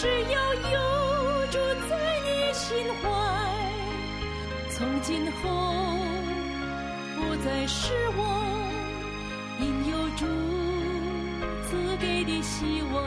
只要有主在你心怀，从今后不再失望，因有主赐给的希望。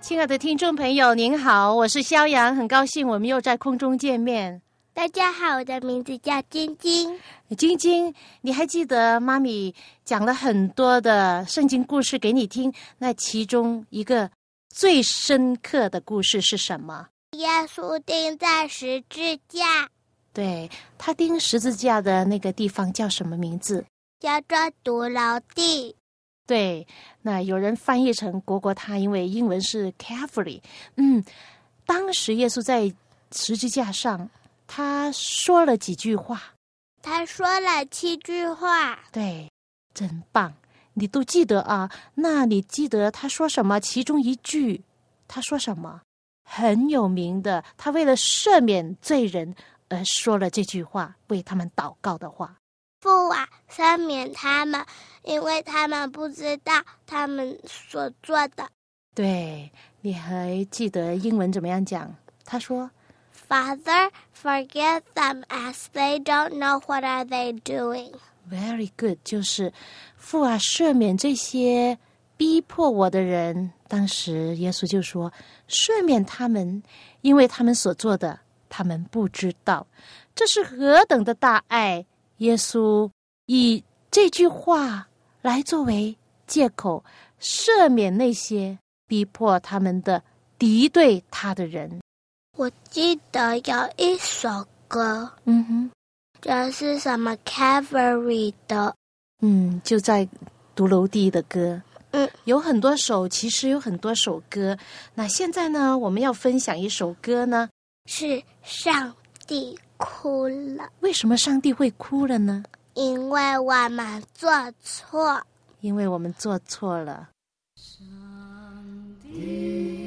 亲爱的听众朋友，您好，我是肖阳，很高兴我们又在空中见面。大家好，我的名字叫晶晶。晶晶，你还记得妈咪讲了很多的圣经故事给你听？那其中一个最深刻的故事是什么？耶稣钉在十字架。对他钉十字架的那个地方叫什么名字？叫做独牢地。对，那有人翻译成“国国他”，因为英文是 “Calvary”。嗯，当时耶稣在十字架上。他说了几句话，他说了七句话，对，真棒，你都记得啊？那你记得他说什么？其中一句，他说什么？很有名的，他为了赦免罪人而说了这句话，为他们祷告的话。父啊，赦免他们，因为他们不知道他们所做的。对，你还记得英文怎么样讲？他说。Father, forgive them as they don't know what are they doing. Very good，就是父啊，赦免这些逼迫我的人。当时耶稣就说：“赦免他们，因为他们所做的，他们不知道。”这是何等的大爱！耶稣以这句话来作为借口，赦免那些逼迫他们的敌对他的人。我记得有一首歌，嗯哼，这是什么 Cavalry 的？嗯，就在独楼地的歌。嗯，有很多首，其实有很多首歌。那现在呢，我们要分享一首歌呢，是上帝哭了。为什么上帝会哭了呢？因为我们做错，因为我们做错了。上帝。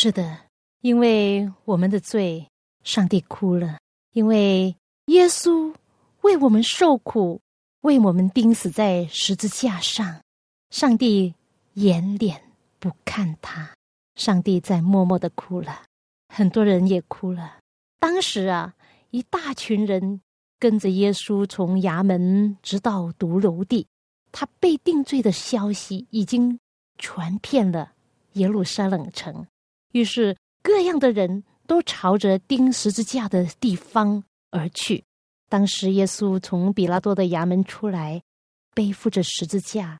是的，因为我们的罪，上帝哭了；因为耶稣为我们受苦，为我们钉死在十字架上，上帝掩脸不看他，上帝在默默的哭了。很多人也哭了。当时啊，一大群人跟着耶稣从衙门直到独楼地，他被定罪的消息已经传遍了耶路撒冷城。于是，各样的人都朝着钉十字架的地方而去。当时，耶稣从比拉多的衙门出来，背负着十字架，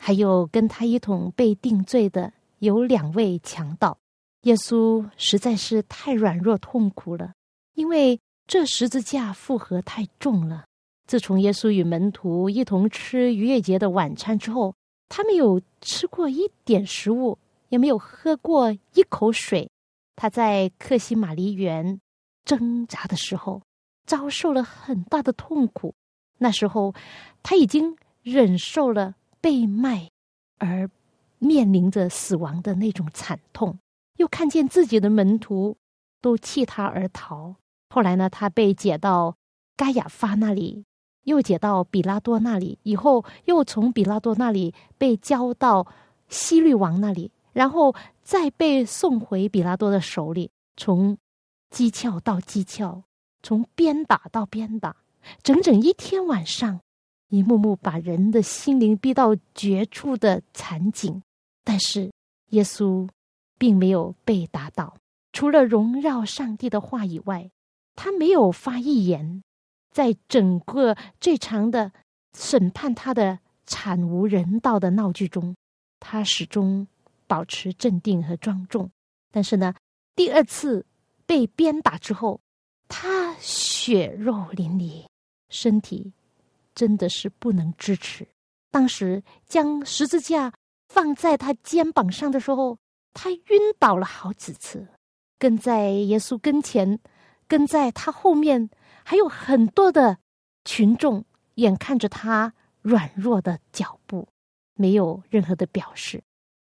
还有跟他一同被定罪的有两位强盗。耶稣实在是太软弱痛苦了，因为这十字架负荷太重了。自从耶稣与门徒一同吃逾越节的晚餐之后，他没有吃过一点食物。也没有喝过一口水。他在克西玛丽园挣扎的时候，遭受了很大的痛苦。那时候，他已经忍受了被卖，而面临着死亡的那种惨痛。又看见自己的门徒都弃他而逃。后来呢，他被解到盖亚发那里，又解到比拉多那里，以后又从比拉多那里被交到西律王那里。然后再被送回比拉多的手里，从讥诮到讥诮，从鞭打到鞭打，整整一天晚上，一幕幕把人的心灵逼到绝处的惨景。但是耶稣并没有被打倒，除了荣耀上帝的话以外，他没有发一言。在整个这场的审判他的惨无人道的闹剧中，他始终。保持镇定和庄重，但是呢，第二次被鞭打之后，他血肉淋漓，身体真的是不能支持。当时将十字架放在他肩膀上的时候，他晕倒了好几次。跟在耶稣跟前，跟在他后面，还有很多的群众，眼看着他软弱的脚步，没有任何的表示。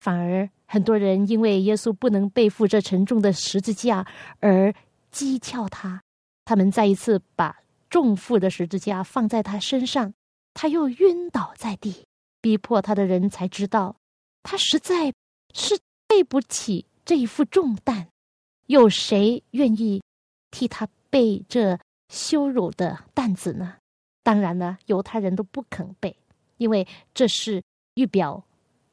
反而很多人因为耶稣不能背负这沉重的十字架而讥诮他，他们再一次把重负的十字架放在他身上，他又晕倒在地，逼迫他的人才知道，他实在是背不起这一副重担。有谁愿意替他背这羞辱的担子呢？当然了，犹太人都不肯背，因为这是预表。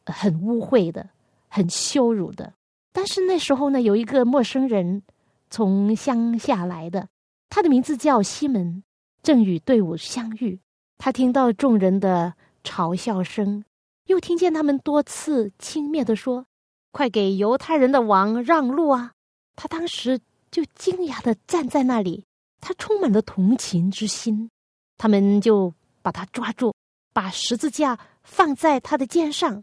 很污秽的，很羞辱的。但是那时候呢，有一个陌生人从乡下来的，他的名字叫西门，正与队伍相遇。他听到众人的嘲笑声，又听见他们多次轻蔑的说：“快给犹太人的王让路啊！”他当时就惊讶的站在那里，他充满了同情之心。他们就把他抓住，把十字架放在他的肩上。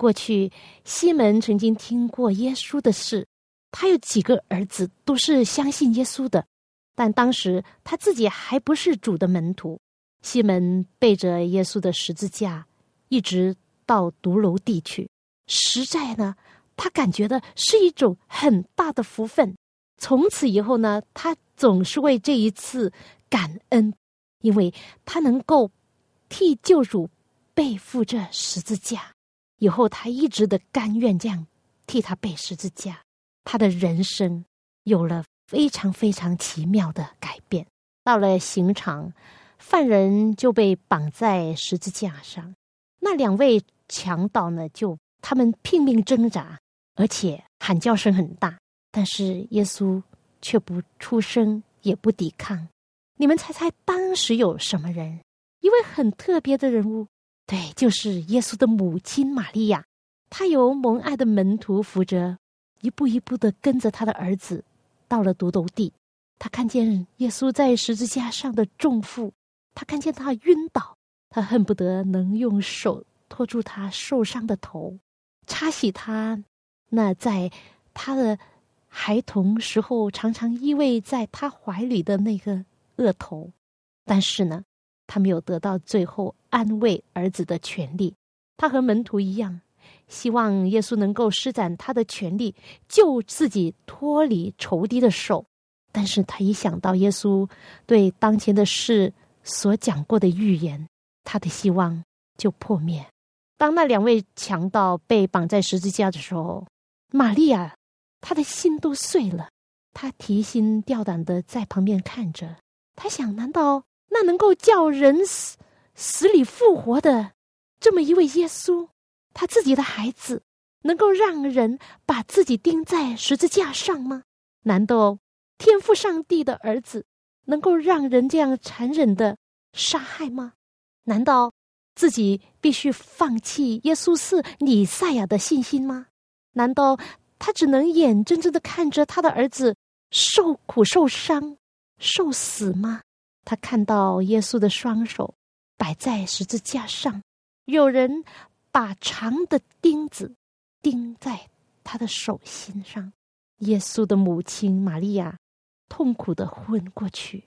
过去，西门曾经听过耶稣的事，他有几个儿子都是相信耶稣的，但当时他自己还不是主的门徒。西门背着耶稣的十字架，一直到独楼地去，实在呢，他感觉的是一种很大的福分。从此以后呢，他总是为这一次感恩，因为他能够替救主背负这十字架。以后，他一直的甘愿这样替他背十字架，他的人生有了非常非常奇妙的改变。到了刑场，犯人就被绑在十字架上，那两位强盗呢，就他们拼命挣扎，而且喊叫声很大，但是耶稣却不出声，也不抵抗。你们猜猜，当时有什么人？一位很特别的人物。对，就是耶稣的母亲玛利亚，她由蒙爱的门徒扶着，一步一步的跟着他的儿子，到了独斗地。他看见耶稣在十字架上的重负，他看见他晕倒，他恨不得能用手托住他受伤的头，擦洗他那在他的孩童时候常常依偎在他怀里的那个额头。但是呢？他没有得到最后安慰儿子的权利。他和门徒一样，希望耶稣能够施展他的权力，救自己脱离仇敌的手。但是他一想到耶稣对当前的事所讲过的预言，他的希望就破灭。当那两位强盗被绑在十字架的时候，玛利亚她的心都碎了，她提心吊胆的在旁边看着。她想：难道那能够叫人死死里复活的这么一位耶稣，他自己的孩子，能够让人把自己钉在十字架上吗？难道？天赋上帝的儿子，能够让人这样残忍的杀害吗？难道自己必须放弃耶稣是尼赛亚的信心吗？难道他只能眼睁睁的看着他的儿子受苦、受伤、受死吗？他看到耶稣的双手摆在十字架上，有人把长的钉子钉在他的手心上。耶稣的母亲玛利亚。痛苦的昏过去，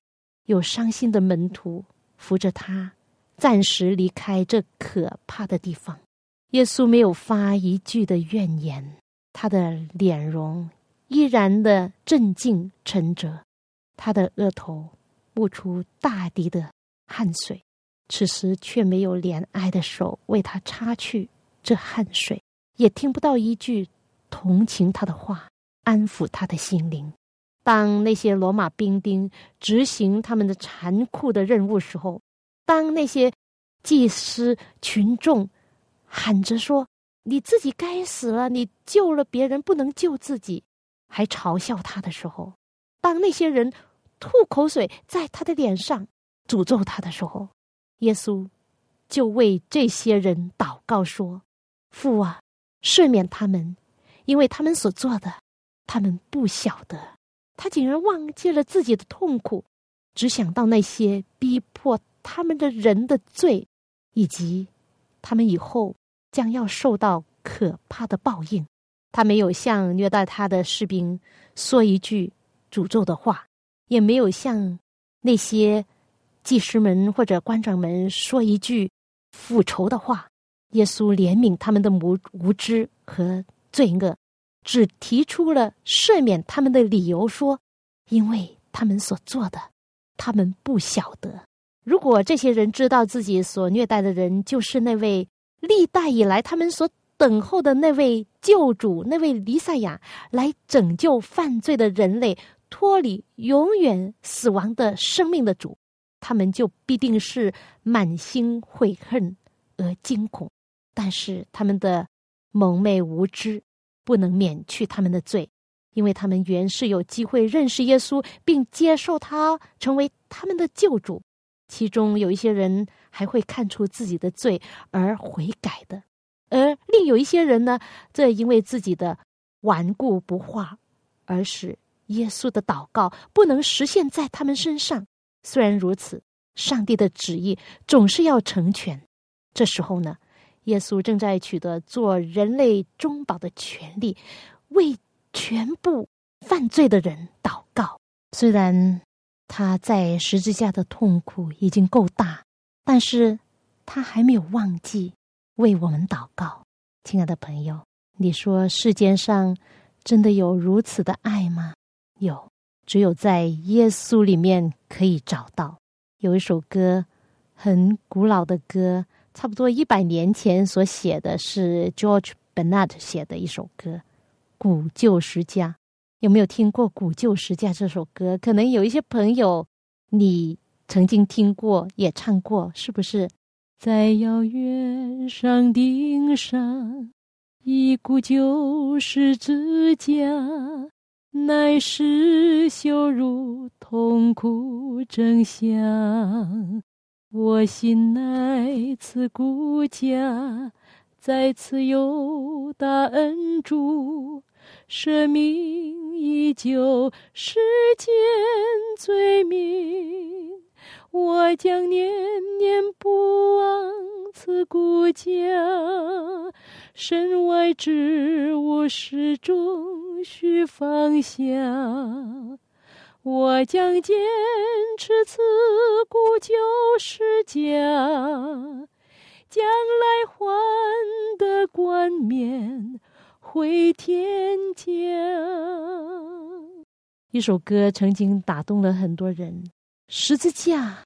有伤心的门徒扶着他，暂时离开这可怕的地方。耶稣没有发一句的怨言，他的脸容依然的镇静沉着，他的额头悟出大滴的汗水，此时却没有怜爱的手为他擦去这汗水，也听不到一句同情他的话，安抚他的心灵。当那些罗马兵丁执行他们的残酷的任务时候，当那些祭司群众喊着说：“你自己该死了，你救了别人不能救自己”，还嘲笑他的时候，当那些人吐口水在他的脸上诅咒他的时候，耶稣就为这些人祷告说：“父啊，赦免他们，因为他们所做的，他们不晓得。”他竟然忘记了自己的痛苦，只想到那些逼迫他们的人的罪，以及他们以后将要受到可怕的报应。他没有向虐待他的士兵说一句诅咒的话，也没有向那些祭司们或者官长们说一句复仇的话。耶稣怜悯他们的无无知和罪恶。只提出了赦免他们的理由，说，因为他们所做的，他们不晓得。如果这些人知道自己所虐待的人就是那位历代以来他们所等候的那位救主，那位弥赛亚，来拯救犯罪的人类脱离永远死亡的生命的主，他们就必定是满心悔恨而惊恐。但是他们的蒙昧无知。不能免去他们的罪，因为他们原是有机会认识耶稣，并接受他成为他们的救主。其中有一些人还会看出自己的罪而悔改的，而另有一些人呢，这因为自己的顽固不化，而使耶稣的祷告不能实现在他们身上。虽然如此，上帝的旨意总是要成全。这时候呢？耶稣正在取得做人类中保的权利，为全部犯罪的人祷告。虽然他在十字架的痛苦已经够大，但是他还没有忘记为我们祷告。亲爱的朋友，你说世间上真的有如此的爱吗？有，只有在耶稣里面可以找到。有一首歌，很古老的歌。差不多一百年前所写的是 George Bernard 写的一首歌《古旧时家》，有没有听过《古旧时家》这首歌？可能有一些朋友你曾经听过，也唱过，是不是？在遥远山顶上，一古旧时之家，乃是羞辱痛苦真相。我心乃此孤家，在此有大恩主，生命依旧，世间罪名。我将念念不忘此故家，身外之物始终需放下。我将坚持此古旧世家，将来还得冠冕回天家。一首歌曾经打动了很多人。十字架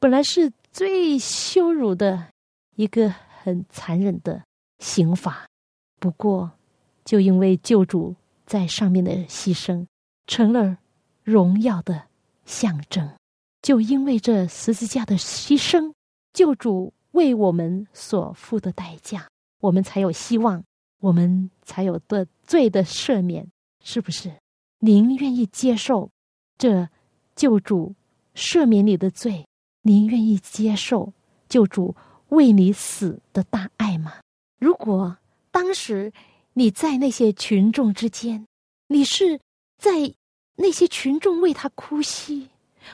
本来是最羞辱的一个很残忍的刑罚，不过就因为救主在上面的牺牲，成了荣耀的象征。就因为这十字架的牺牲，救主为我们所付的代价，我们才有希望，我们才有的罪的赦免，是不是？您愿意接受这救主赦免你的罪？您愿意接受救主为你死的大爱吗？如果当时你在那些群众之间，你是在那些群众为他哭泣。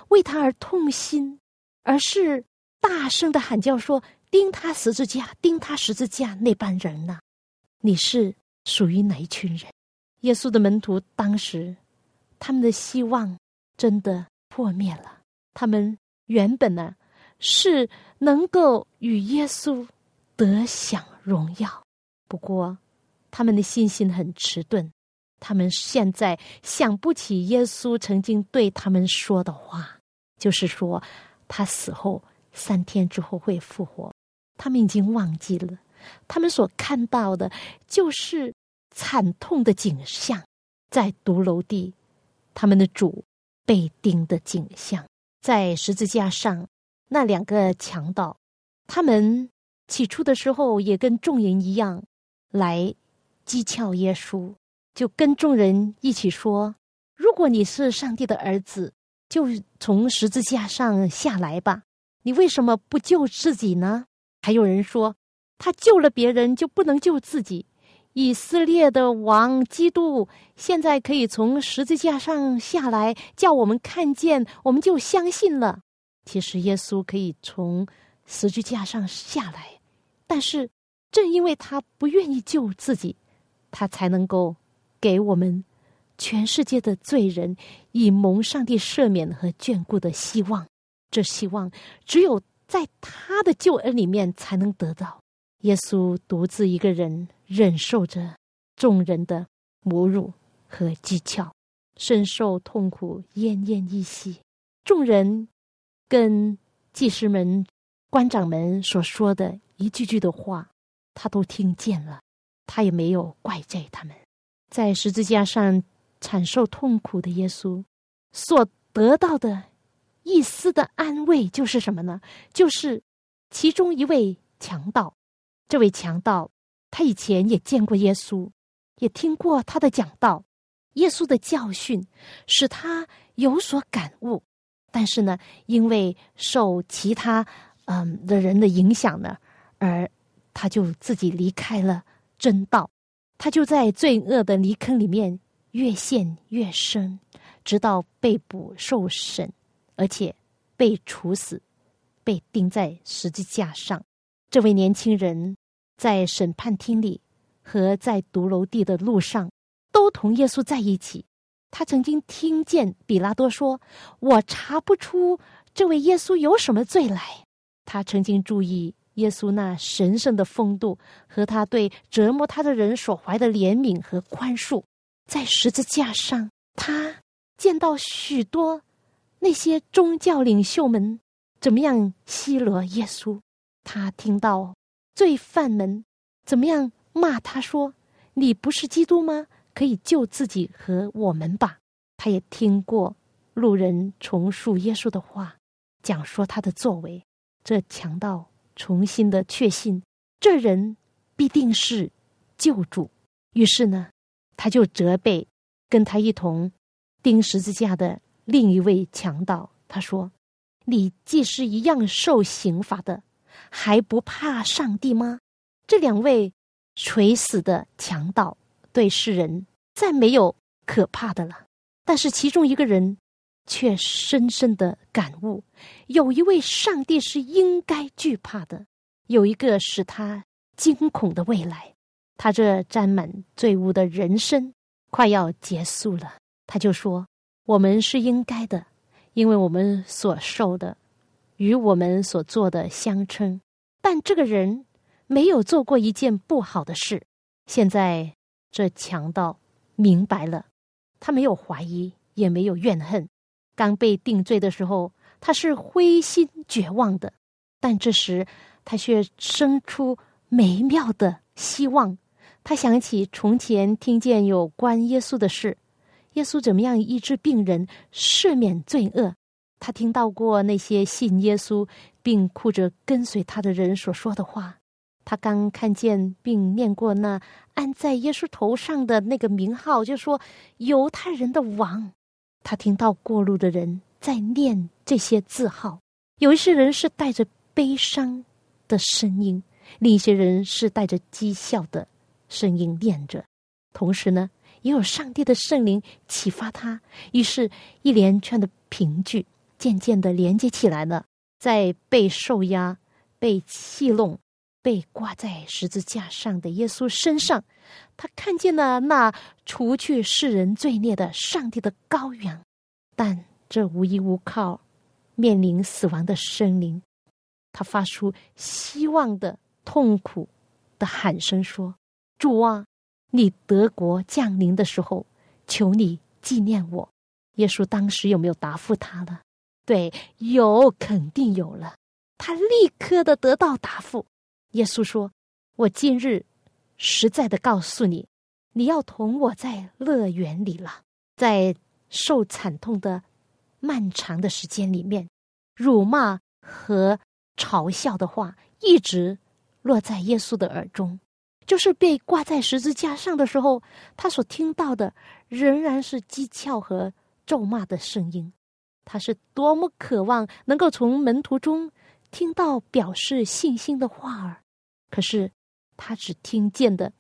为他而痛心，而是大声的喊叫说：“钉他十字架，钉他十字架！”那班人呢？你是属于哪一群人？耶稣的门徒当时，他们的希望真的破灭了。他们原本呢是能够与耶稣得享荣耀，不过他们的信心很迟钝。他们现在想不起耶稣曾经对他们说的话，就是说他死后三天之后会复活。他们已经忘记了，他们所看到的就是惨痛的景象，在独楼地，他们的主被钉的景象，在十字架上那两个强盗，他们起初的时候也跟众人一样来讥诮耶稣。就跟众人一起说：“如果你是上帝的儿子，就从十字架上下来吧。你为什么不救自己呢？”还有人说：“他救了别人，就不能救自己。”以色列的王基督现在可以从十字架上下来，叫我们看见，我们就相信了。其实耶稣可以从十字架上下来，但是正因为他不愿意救自己，他才能够。给我们全世界的罪人以蒙上帝赦免和眷顾的希望，这希望只有在他的救恩里面才能得到。耶稣独自一个人忍受着众人的侮辱和讥诮，深受痛苦，奄奄一息。众人跟祭司们、官长们所说的一句句的话，他都听见了，他也没有怪罪他们。在十字架上惨受痛苦的耶稣，所得到的一丝的安慰就是什么呢？就是其中一位强盗。这位强盗，他以前也见过耶稣，也听过他的讲道，耶稣的教训使他有所感悟。但是呢，因为受其他嗯的人的影响呢，而他就自己离开了真道。他就在罪恶的泥坑里面越陷越深，直到被捕受审，而且被处死，被钉在十字架上。这位年轻人在审判厅里和在独楼地的路上都同耶稣在一起。他曾经听见比拉多说：“我查不出这位耶稣有什么罪来。”他曾经注意。耶稣那神圣的风度和他对折磨他的人所怀的怜悯和宽恕，在十字架上，他见到许多那些宗教领袖们怎么样奚落耶稣，他听到罪犯们怎么样骂他说：“你不是基督吗？可以救自己和我们吧。”他也听过路人重述耶稣的话，讲说他的作为，这强盗。重新的确信，这人必定是救主。于是呢，他就责备跟他一同钉十字架的另一位强盗。他说：“你既是一样受刑罚的，还不怕上帝吗？”这两位垂死的强盗对世人再没有可怕的了，但是其中一个人。却深深的感悟，有一位上帝是应该惧怕的，有一个使他惊恐的未来。他这沾满罪污的人生快要结束了，他就说：“我们是应该的，因为我们所受的与我们所做的相称。但这个人没有做过一件不好的事。现在这强盗明白了，他没有怀疑，也没有怨恨。刚被定罪的时候，他是灰心绝望的，但这时他却生出美妙的希望。他想起从前听见有关耶稣的事，耶稣怎么样医治病人、赦免罪恶。他听到过那些信耶稣并哭着跟随他的人所说的话。他刚看见并念过那安在耶稣头上的那个名号，就说“犹太人的王”。他听到过路的人在念这些字号，有一些人是带着悲伤的声音，另一些人是带着讥笑的声音念着。同时呢，也有上帝的圣灵启发他，于是，一连串的凭据渐渐的连接起来了，在被受压、被戏弄。被挂在十字架上的耶稣身上，他看见了那除去世人罪孽的上帝的羔羊，但这无依无靠、面临死亡的生灵，他发出希望的痛苦的喊声说：“主啊，你德国降临的时候，求你纪念我。”耶稣当时有没有答复他了？对，有，肯定有了。他立刻的得到答复。耶稣说：“我今日实在的告诉你，你要同我在乐园里了。在受惨痛的漫长的时间里面，辱骂和嘲笑的话一直落在耶稣的耳中。就是被挂在十字架上的时候，他所听到的仍然是讥诮和咒骂的声音。他是多么渴望能够从门徒中。”听到表示信心的话儿，可是他只听见的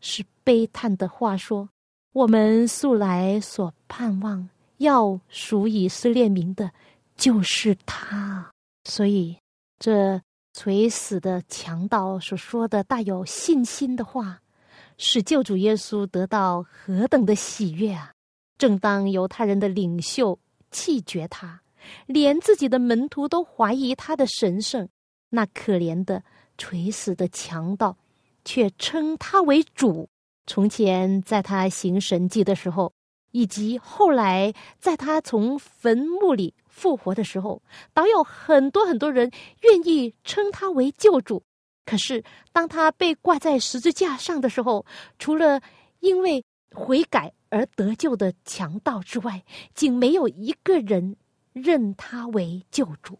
是悲叹的话。说：“我们素来所盼望要属以色列民的，就是他。”所以，这垂死的强盗所说的带有信心的话，使救主耶稣得到何等的喜悦啊！正当犹太人的领袖弃绝他。连自己的门徒都怀疑他的神圣，那可怜的垂死的强盗，却称他为主。从前在他行神迹的时候，以及后来在他从坟墓里复活的时候，倒有很多很多人愿意称他为救主。可是当他被挂在十字架上的时候，除了因为悔改而得救的强盗之外，竟没有一个人。认他为救主。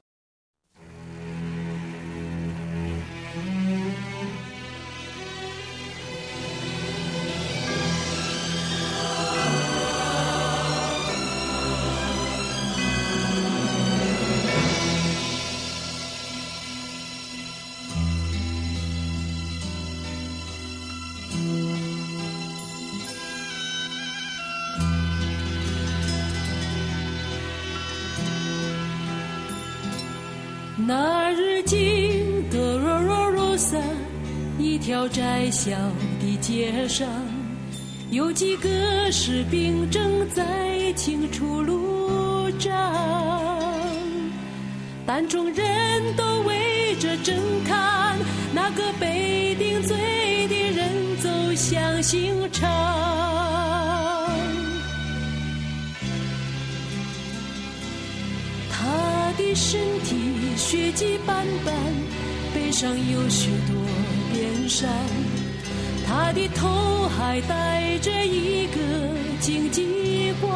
条窄小的街上，有几个士兵正在清除路障，但众人都围着正看那个被定罪的人走向刑场。他的身体血迹斑斑，背上有许多山，他的头还戴着一个荆棘冠，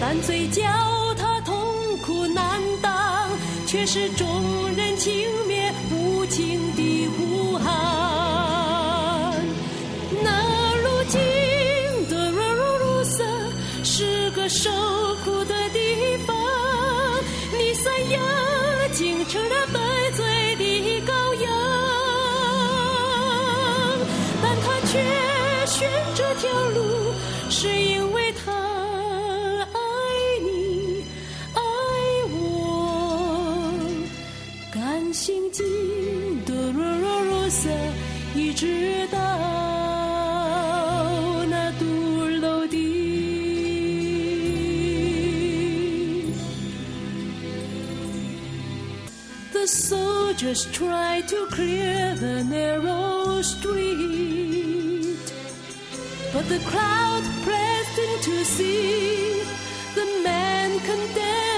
但最叫他痛苦难当，却是众人轻蔑无情的呼喊。那如今的若如如色，是个受苦的地方，你三亚竟。成了条路，是因为他爱你，爱我。甘心经的若若若色，一直到那独楼的。just tried to clear the narrow street. But the crowd pressed in to see the man condemned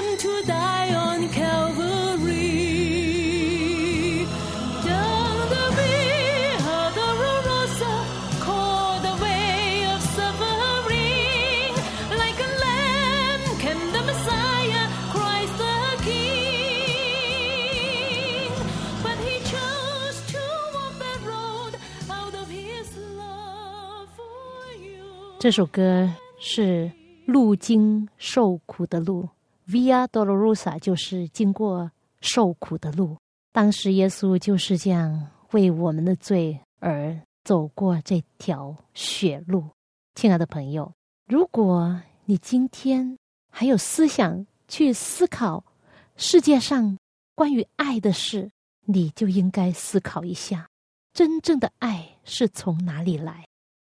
这首歌是路经受苦的路，Via Dolorosa 就是经过受苦的路。当时耶稣就是这样为我们的罪而走过这条血路。亲爱的朋友，如果你今天还有思想去思考世界上关于爱的事，你就应该思考一下，真正的爱是从哪里来？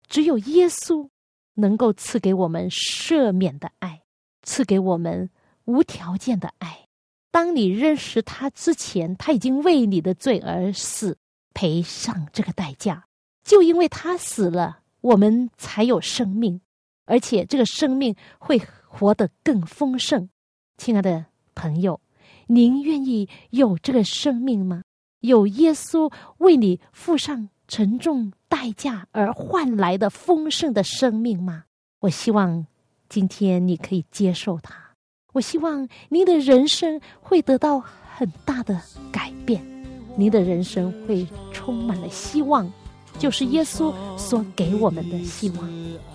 只有耶稣能够赐给我们赦免的爱，赐给我们无条件的爱。当你认识他之前，他已经为你的罪而死，赔上这个代价。就因为他死了，我们才有生命，而且这个生命会活得更丰盛。亲爱的朋友，您愿意有这个生命吗？有耶稣为你付上沉重代价而换来的丰盛的生命吗？我希望今天你可以接受它。我希望您的人生会得到很大的改变，您的人生会充满了希望，就是耶稣所给我们的希望。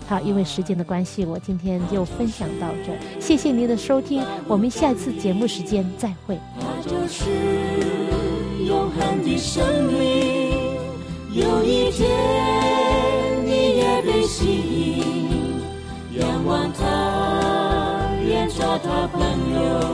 好，因为时间的关系，我今天就分享到这。谢谢您的收听，我们下一次节目时间再会。他就是永恒的生命。有一天你也被吸引，仰望他，愿做他朋友。